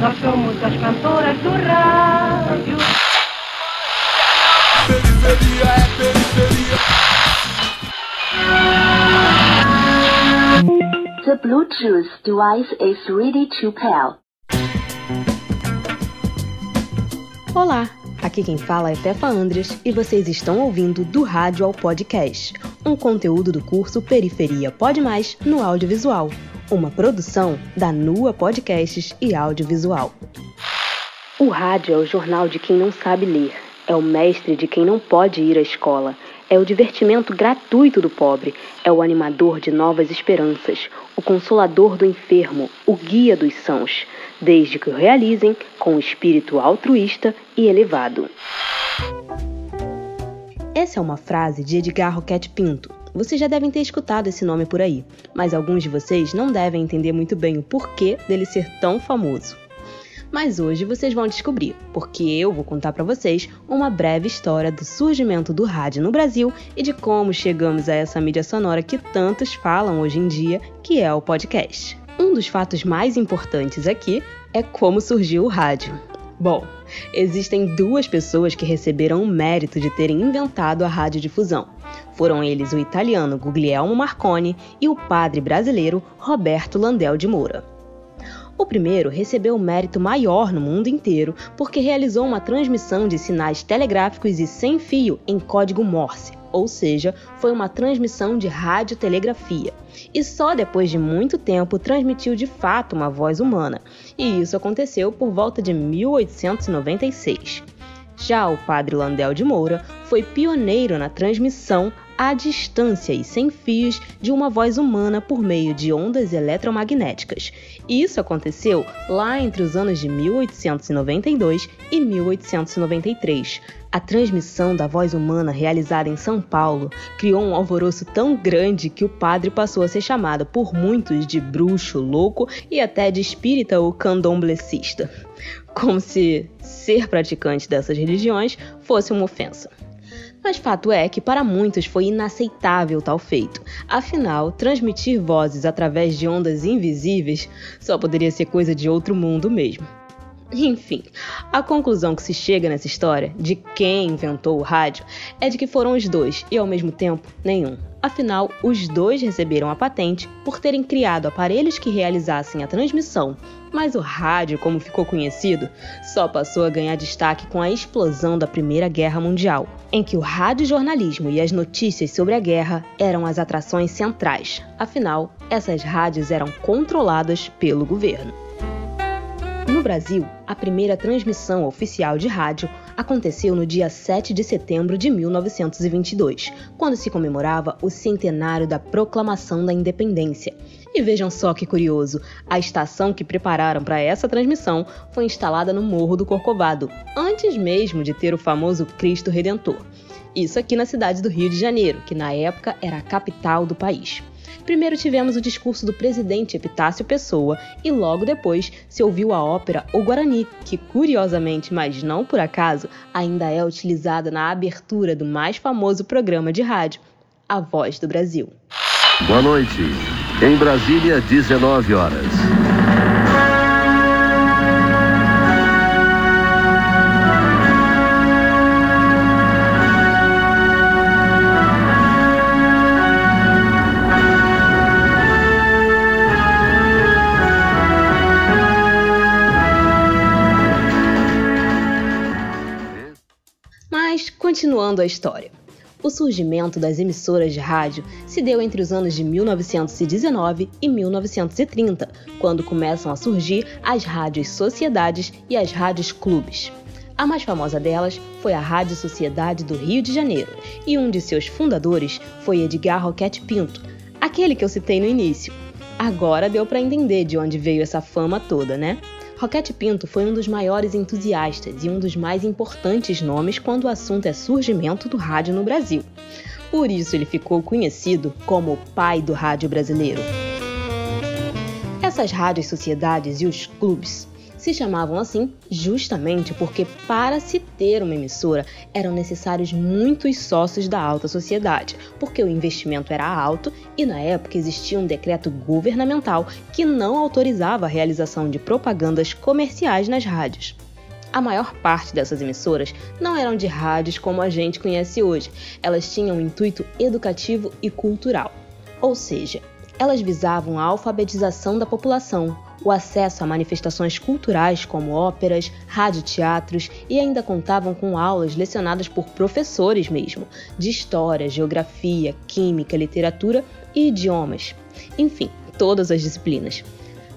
Nós somos as cantoras do rádio. Periferia é periferia. The Bluetooth device is ready to pair. Olá, aqui quem fala é Tefa Andres e vocês estão ouvindo do rádio ao podcast, um conteúdo do curso Periferia Pode Mais no audiovisual, uma produção da Nua Podcasts e Audiovisual. O rádio é o jornal de quem não sabe ler, é o mestre de quem não pode ir à escola, é o divertimento gratuito do pobre, é o animador de novas esperanças, o consolador do enfermo, o guia dos sãos, desde que o realizem com espírito altruísta e elevado. Essa é uma frase de Edgar Roquette Pinto. Vocês já devem ter escutado esse nome por aí, mas alguns de vocês não devem entender muito bem o porquê dele ser tão famoso. Mas hoje vocês vão descobrir, porque eu vou contar para vocês uma breve história do surgimento do rádio no Brasil e de como chegamos a essa mídia sonora que tantos falam hoje em dia, que é o podcast. Um dos fatos mais importantes aqui é como surgiu o rádio. Bom, existem duas pessoas que receberam o mérito de terem inventado a radiodifusão. Foram eles o italiano Guglielmo Marconi e o padre brasileiro Roberto Landel de Moura. O primeiro recebeu o mérito maior no mundo inteiro porque realizou uma transmissão de sinais telegráficos e sem fio em código Morse, ou seja, foi uma transmissão de radiotelegrafia. E só depois de muito tempo transmitiu de fato uma voz humana, e isso aconteceu por volta de 1896. Já o padre Landel de Moura foi pioneiro na transmissão à distância e sem fios de uma voz humana por meio de ondas eletromagnéticas. Isso aconteceu lá entre os anos de 1892 e 1893. A transmissão da voz humana realizada em São Paulo criou um alvoroço tão grande que o padre passou a ser chamado por muitos de bruxo, louco e até de espírita ou candomblessista. Como se ser praticante dessas religiões fosse uma ofensa. Mas fato é que para muitos foi inaceitável tal feito. Afinal, transmitir vozes através de ondas invisíveis só poderia ser coisa de outro mundo mesmo. Enfim, a conclusão que se chega nessa história de quem inventou o rádio é de que foram os dois e ao mesmo tempo nenhum. Afinal, os dois receberam a patente por terem criado aparelhos que realizassem a transmissão, mas o rádio, como ficou conhecido, só passou a ganhar destaque com a explosão da Primeira Guerra Mundial, em que o radiojornalismo e as notícias sobre a guerra eram as atrações centrais. Afinal, essas rádios eram controladas pelo governo. No Brasil, a primeira transmissão oficial de rádio aconteceu no dia 7 de setembro de 1922, quando se comemorava o centenário da Proclamação da Independência. E vejam só que curioso, a estação que prepararam para essa transmissão foi instalada no Morro do Corcovado, antes mesmo de ter o famoso Cristo Redentor. Isso aqui na cidade do Rio de Janeiro, que na época era a capital do país. Primeiro tivemos o discurso do presidente Epitácio Pessoa e logo depois se ouviu a ópera O Guarani, que curiosamente, mas não por acaso, ainda é utilizada na abertura do mais famoso programa de rádio, A Voz do Brasil. Boa noite. Em Brasília, 19 horas. Mas, continuando a história. O surgimento das emissoras de rádio se deu entre os anos de 1919 e 1930, quando começam a surgir as rádios sociedades e as rádios clubes. A mais famosa delas foi a Rádio Sociedade do Rio de Janeiro, e um de seus fundadores foi Edgar Roquette Pinto, aquele que eu citei no início. Agora deu para entender de onde veio essa fama toda, né? Roquette Pinto foi um dos maiores entusiastas e um dos mais importantes nomes quando o assunto é surgimento do rádio no Brasil. Por isso ele ficou conhecido como o pai do rádio brasileiro. Essas rádios sociedades e os clubes Se chamavam assim justamente porque, para se ter uma emissora, eram necessários muitos sócios da alta sociedade, porque o investimento era alto e, na época, existia um decreto governamental que não autorizava a realização de propagandas comerciais nas rádios. A maior parte dessas emissoras não eram de rádios como a gente conhece hoje, elas tinham um intuito educativo e cultural. Ou seja, elas visavam a alfabetização da população, o acesso a manifestações culturais como óperas, radioteatros e ainda contavam com aulas lecionadas por professores mesmo, de história, geografia, química, literatura e idiomas. Enfim, todas as disciplinas.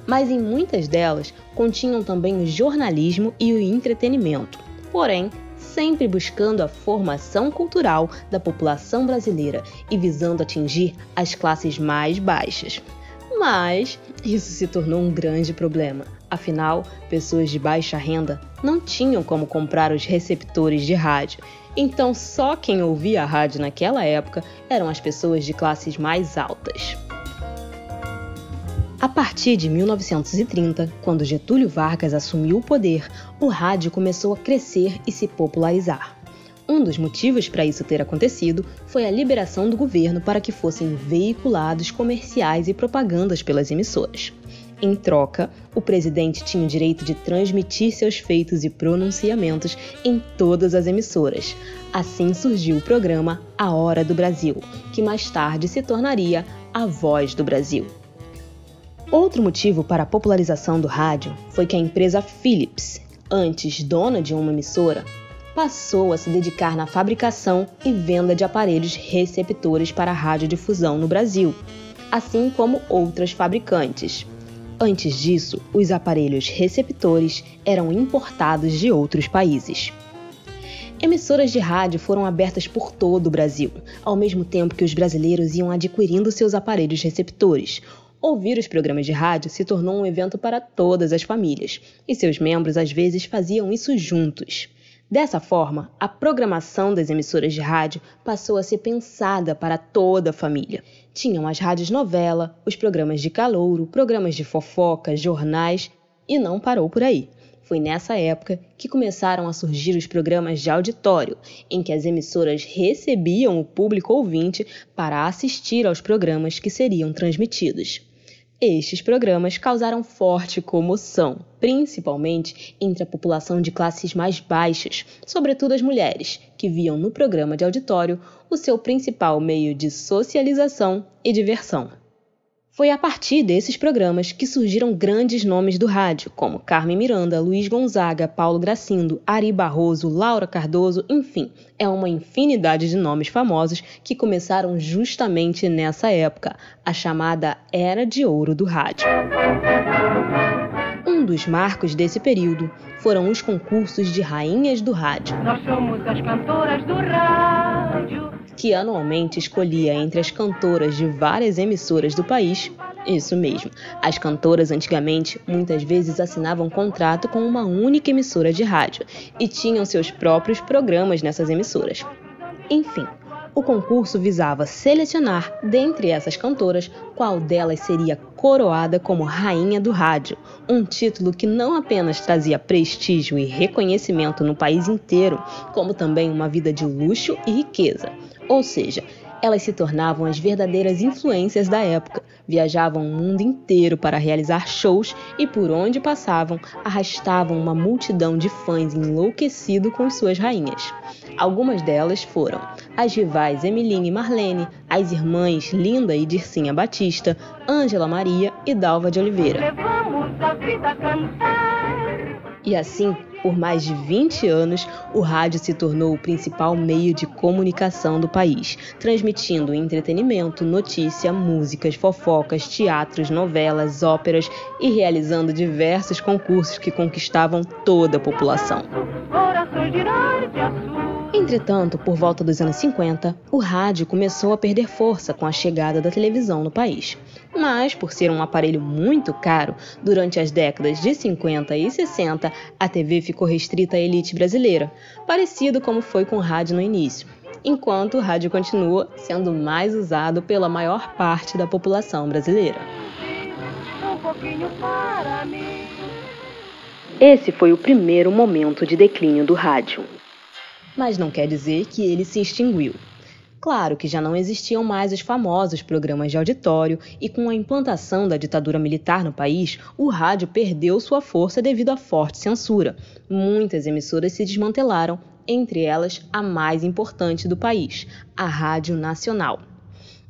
Mas em muitas delas continham também o jornalismo e o entretenimento. Porém, sempre buscando a formação cultural da população brasileira e visando atingir as classes mais baixas. Mas isso se tornou um grande problema. Afinal, pessoas de baixa renda não tinham como comprar os receptores de rádio. Então, só quem ouvia a rádio naquela época eram as pessoas de classes mais altas. A partir de 1930, quando Getúlio Vargas assumiu o poder, o rádio começou a crescer e se popularizar. Um dos motivos para isso ter acontecido foi a liberação do governo para que fossem veiculados comerciais e propagandas pelas emissoras. Em troca, o presidente tinha o direito de transmitir seus feitos e pronunciamentos em todas as emissoras. Assim surgiu o programa A Hora do Brasil, que mais tarde se tornaria A Voz do Brasil. Outro motivo para a popularização do rádio foi que a empresa Philips, antes dona de uma emissora, passou a se dedicar na fabricação e venda de aparelhos receptores para radiodifusão no Brasil, assim como outras fabricantes. Antes disso, os aparelhos receptores eram importados de outros países. Emissoras de rádio foram abertas por todo o Brasil, ao mesmo tempo que os brasileiros iam adquirindo seus aparelhos receptores, Ouvir os programas de rádio se tornou um evento para todas as famílias, e seus membros às vezes faziam isso juntos. Dessa forma, a programação das emissoras de rádio passou a ser pensada para toda a família. Tinham as rádios novela, os programas de calouro, programas de fofoca, jornais e não parou por aí. Foi nessa época que começaram a surgir os programas de auditório, em que as emissoras recebiam o público ouvinte para assistir aos programas que seriam transmitidos. Estes programas causaram forte comoção, principalmente entre a população de classes mais baixas, sobretudo as mulheres, que viam no programa de auditório o seu principal meio de socialização e diversão. Foi a partir desses programas que surgiram grandes nomes do rádio, como Carmen Miranda, Luiz Gonzaga, Paulo Gracindo, Ari Barroso, Laura Cardoso, enfim, é uma infinidade de nomes famosos que começaram justamente nessa época, a chamada Era de Ouro do Rádio. Um dos marcos desse período foram os concursos de rainhas do rádio. Nós somos as cantoras do rádio. Que anualmente escolhia entre as cantoras de várias emissoras do país. Isso mesmo, as cantoras antigamente muitas vezes assinavam contrato com uma única emissora de rádio e tinham seus próprios programas nessas emissoras. Enfim, o concurso visava selecionar, dentre essas cantoras, qual delas seria coroada como Rainha do Rádio, um título que não apenas trazia prestígio e reconhecimento no país inteiro, como também uma vida de luxo e riqueza. Ou seja, elas se tornavam as verdadeiras influências da época, viajavam o mundo inteiro para realizar shows e por onde passavam arrastavam uma multidão de fãs enlouquecido com suas rainhas. Algumas delas foram as rivais Emiline e Marlene, as irmãs Linda e Dircinha Batista, Ângela Maria e Dalva de Oliveira. E assim, por mais de 20 anos, o rádio se tornou o principal meio de comunicação do país, transmitindo entretenimento, notícia, músicas, fofocas, teatros, novelas, óperas e realizando diversos concursos que conquistavam toda a população. Entretanto, por volta dos anos 50, o rádio começou a perder força com a chegada da televisão no país. Mas, por ser um aparelho muito caro, durante as décadas de 50 e 60, a TV ficou restrita à elite brasileira, parecido como foi com o rádio no início, enquanto o rádio continua sendo mais usado pela maior parte da população brasileira. Um pouquinho para mim. Esse foi o primeiro momento de declínio do rádio. Mas não quer dizer que ele se extinguiu. Claro que já não existiam mais os famosos programas de auditório e com a implantação da ditadura militar no país, o rádio perdeu sua força devido à forte censura. Muitas emissoras se desmantelaram, entre elas a mais importante do país, a Rádio Nacional.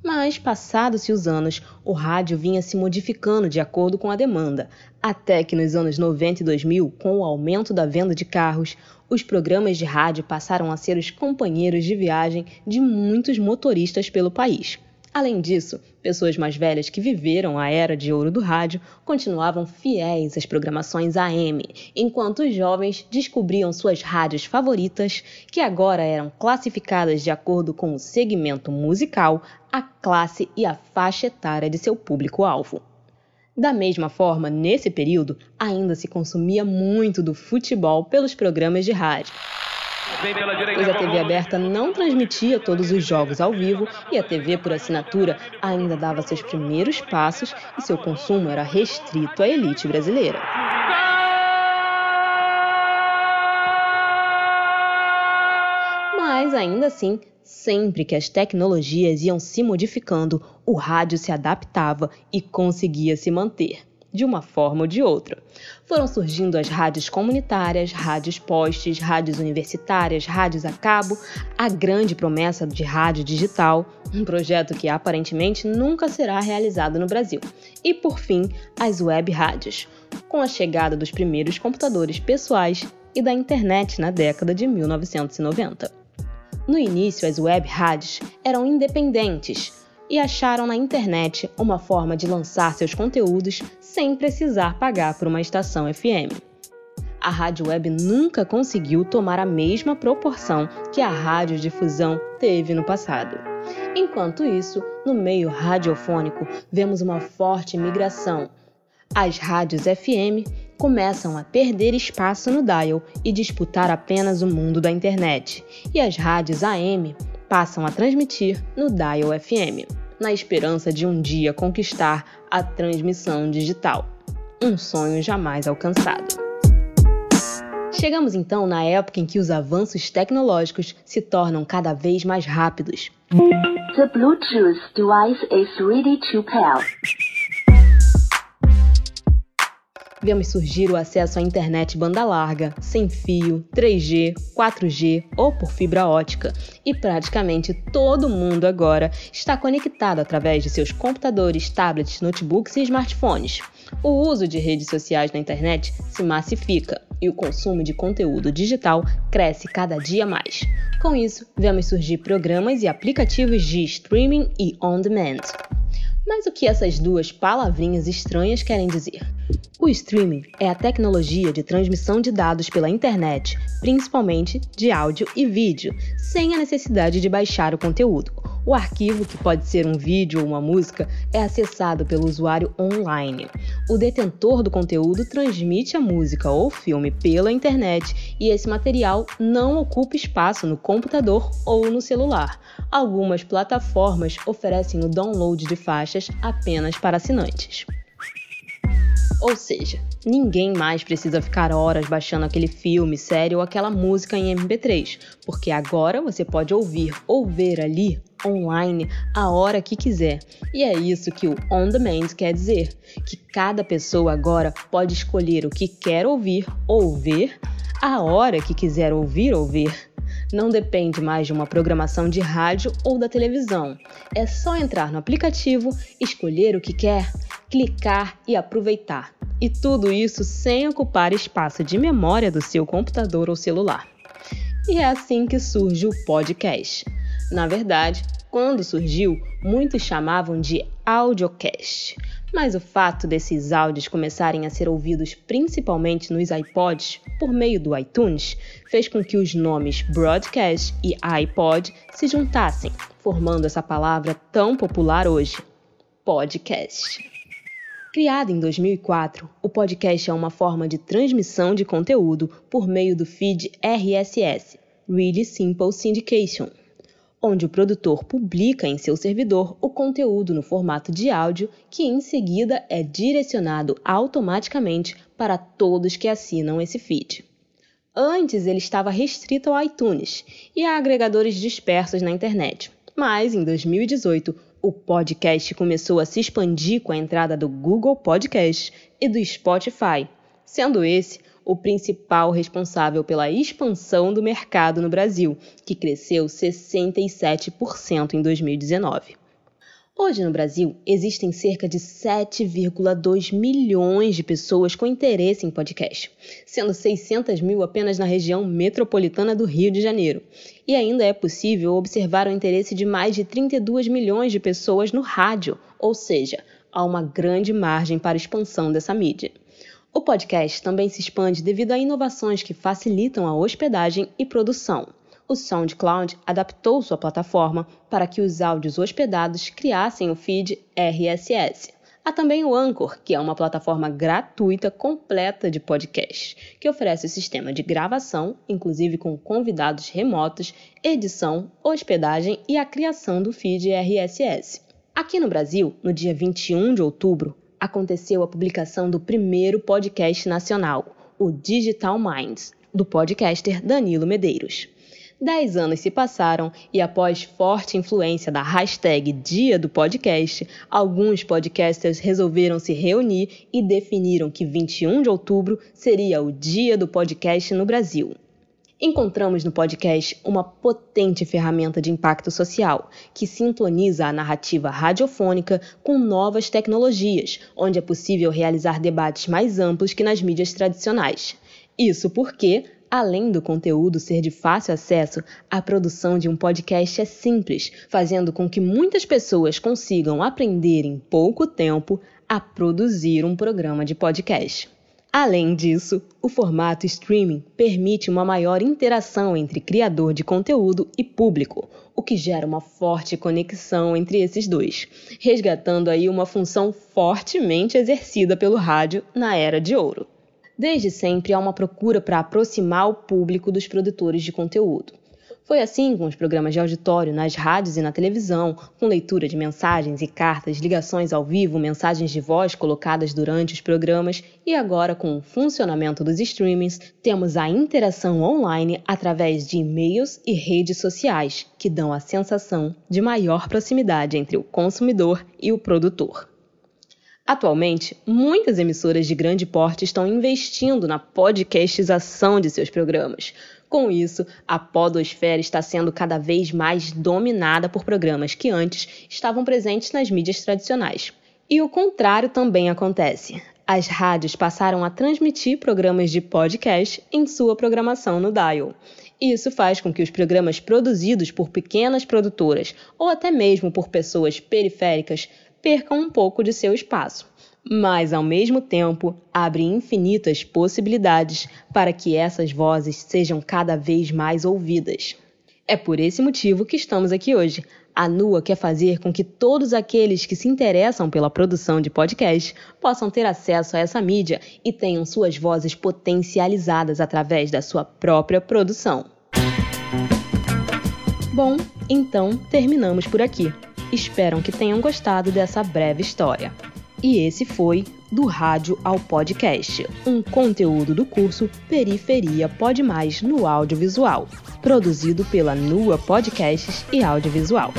Mas, passados-se os anos, o rádio vinha se modificando de acordo com a demanda, até que nos anos 90 e 2000, com o aumento da venda de carros, os programas de rádio passaram a ser os companheiros de viagem de muitos motoristas pelo país. Além disso, pessoas mais velhas que viveram a era de ouro do rádio continuavam fiéis às programações AM, enquanto os jovens descobriam suas rádios favoritas, que agora eram classificadas de acordo com o segmento musical, a classe e a faixa etária de seu público-alvo. Da mesma forma, nesse período, ainda se consumia muito do futebol pelos programas de rádio pois a TV aberta não transmitia todos os jogos ao vivo e a TV por assinatura ainda dava seus primeiros passos e seu consumo era restrito à elite brasileira. Ainda assim, sempre que as tecnologias iam se modificando, o rádio se adaptava e conseguia se manter de uma forma ou de outra. Foram surgindo as rádios comunitárias, rádios postes, rádios universitárias, rádios a cabo, a grande promessa de rádio digital, um projeto que aparentemente nunca será realizado no Brasil. E por fim, as web rádios, com a chegada dos primeiros computadores pessoais e da internet na década de 1990. No início, as web rádios eram independentes, e acharam na internet uma forma de lançar seus conteúdos sem precisar pagar por uma estação FM. A rádio web nunca conseguiu tomar a mesma proporção que a radiodifusão teve no passado. Enquanto isso, no meio radiofônico, vemos uma forte migração. As rádios FM começam a perder espaço no dial e disputar apenas o mundo da internet, e as rádios AM passam a transmitir no Dial FM, na esperança de um dia conquistar a transmissão digital. Um sonho jamais alcançado. Chegamos então na época em que os avanços tecnológicos se tornam cada vez mais rápidos. The Bluetooth device is ready to pair vemos surgir o acesso à internet banda larga, sem fio, 3G, 4G ou por fibra ótica, e praticamente todo mundo agora está conectado através de seus computadores, tablets, notebooks e smartphones. O uso de redes sociais na internet se massifica e o consumo de conteúdo digital cresce cada dia mais. Com isso, vemos surgir programas e aplicativos de streaming e on-demand. Mas o que essas duas palavrinhas estranhas querem dizer? O streaming é a tecnologia de transmissão de dados pela internet, principalmente de áudio e vídeo, sem a necessidade de baixar o conteúdo. O arquivo, que pode ser um vídeo ou uma música, é acessado pelo usuário online. O detentor do conteúdo transmite a música ou filme pela internet e esse material não ocupa espaço no computador ou no celular. Algumas plataformas oferecem o download de faixas apenas para assinantes. Ou seja, ninguém mais precisa ficar horas baixando aquele filme, série ou aquela música em MP3, porque agora você pode ouvir ou ver ali online a hora que quiser. E é isso que o on demand quer dizer, que cada pessoa agora pode escolher o que quer ouvir ou ver a hora que quiser ouvir ou ver. Não depende mais de uma programação de rádio ou da televisão. É só entrar no aplicativo, escolher o que quer clicar e aproveitar. E tudo isso sem ocupar espaço de memória do seu computador ou celular. E é assim que surge o podcast. Na verdade, quando surgiu, muitos chamavam de audiocast. Mas o fato desses áudios começarem a ser ouvidos principalmente nos iPods por meio do iTunes fez com que os nomes broadcast e iPod se juntassem, formando essa palavra tão popular hoje: podcast. Criado em 2004, o podcast é uma forma de transmissão de conteúdo por meio do feed RSS Really Simple Syndication, onde o produtor publica em seu servidor o conteúdo no formato de áudio que em seguida é direcionado automaticamente para todos que assinam esse feed. Antes ele estava restrito ao iTunes e a agregadores dispersos na internet, mas em 2018 o podcast começou a se expandir com a entrada do Google Podcast e do Spotify, sendo esse o principal responsável pela expansão do mercado no Brasil, que cresceu 67% em 2019. Hoje no Brasil existem cerca de 7,2 milhões de pessoas com interesse em podcast, sendo 600 mil apenas na região metropolitana do Rio de Janeiro. E ainda é possível observar o interesse de mais de 32 milhões de pessoas no rádio, ou seja, há uma grande margem para expansão dessa mídia. O podcast também se expande devido a inovações que facilitam a hospedagem e produção. O SoundCloud adaptou sua plataforma para que os áudios hospedados criassem o feed RSS. Há também o Anchor, que é uma plataforma gratuita completa de podcast, que oferece o sistema de gravação, inclusive com convidados remotos, edição, hospedagem e a criação do feed RSS. Aqui no Brasil, no dia 21 de outubro, aconteceu a publicação do primeiro podcast nacional, o Digital Minds, do podcaster Danilo Medeiros. Dez anos se passaram e, após forte influência da hashtag Dia do Podcast, alguns podcasters resolveram se reunir e definiram que 21 de outubro seria o Dia do Podcast no Brasil. Encontramos no podcast uma potente ferramenta de impacto social que sintoniza a narrativa radiofônica com novas tecnologias, onde é possível realizar debates mais amplos que nas mídias tradicionais. Isso porque, além do conteúdo ser de fácil acesso, a produção de um podcast é simples, fazendo com que muitas pessoas consigam aprender em pouco tempo a produzir um programa de podcast. Além disso, o formato streaming permite uma maior interação entre criador de conteúdo e público, o que gera uma forte conexão entre esses dois, resgatando aí uma função fortemente exercida pelo rádio na era de ouro. Desde sempre há uma procura para aproximar o público dos produtores de conteúdo. Foi assim com os programas de auditório nas rádios e na televisão, com leitura de mensagens e cartas, ligações ao vivo, mensagens de voz colocadas durante os programas e agora com o funcionamento dos streamings, temos a interação online através de e-mails e redes sociais, que dão a sensação de maior proximidade entre o consumidor e o produtor. Atualmente, muitas emissoras de grande porte estão investindo na podcastização de seus programas, com isso, a podosfera está sendo cada vez mais dominada por programas que antes estavam presentes nas mídias tradicionais. E o contrário também acontece. As rádios passaram a transmitir programas de podcast em sua programação no dial. Isso faz com que os programas produzidos por pequenas produtoras ou até mesmo por pessoas periféricas percam um pouco de seu espaço mas ao mesmo tempo abre infinitas possibilidades para que essas vozes sejam cada vez mais ouvidas. É por esse motivo que estamos aqui hoje. A NUA quer fazer com que todos aqueles que se interessam pela produção de podcast possam ter acesso a essa mídia e tenham suas vozes potencializadas através da sua própria produção. Bom, então terminamos por aqui. Espero que tenham gostado dessa breve história. E esse foi Do Rádio ao Podcast, um conteúdo do curso Periferia Pode Mais no Audiovisual, produzido pela Nua Podcasts e Audiovisual.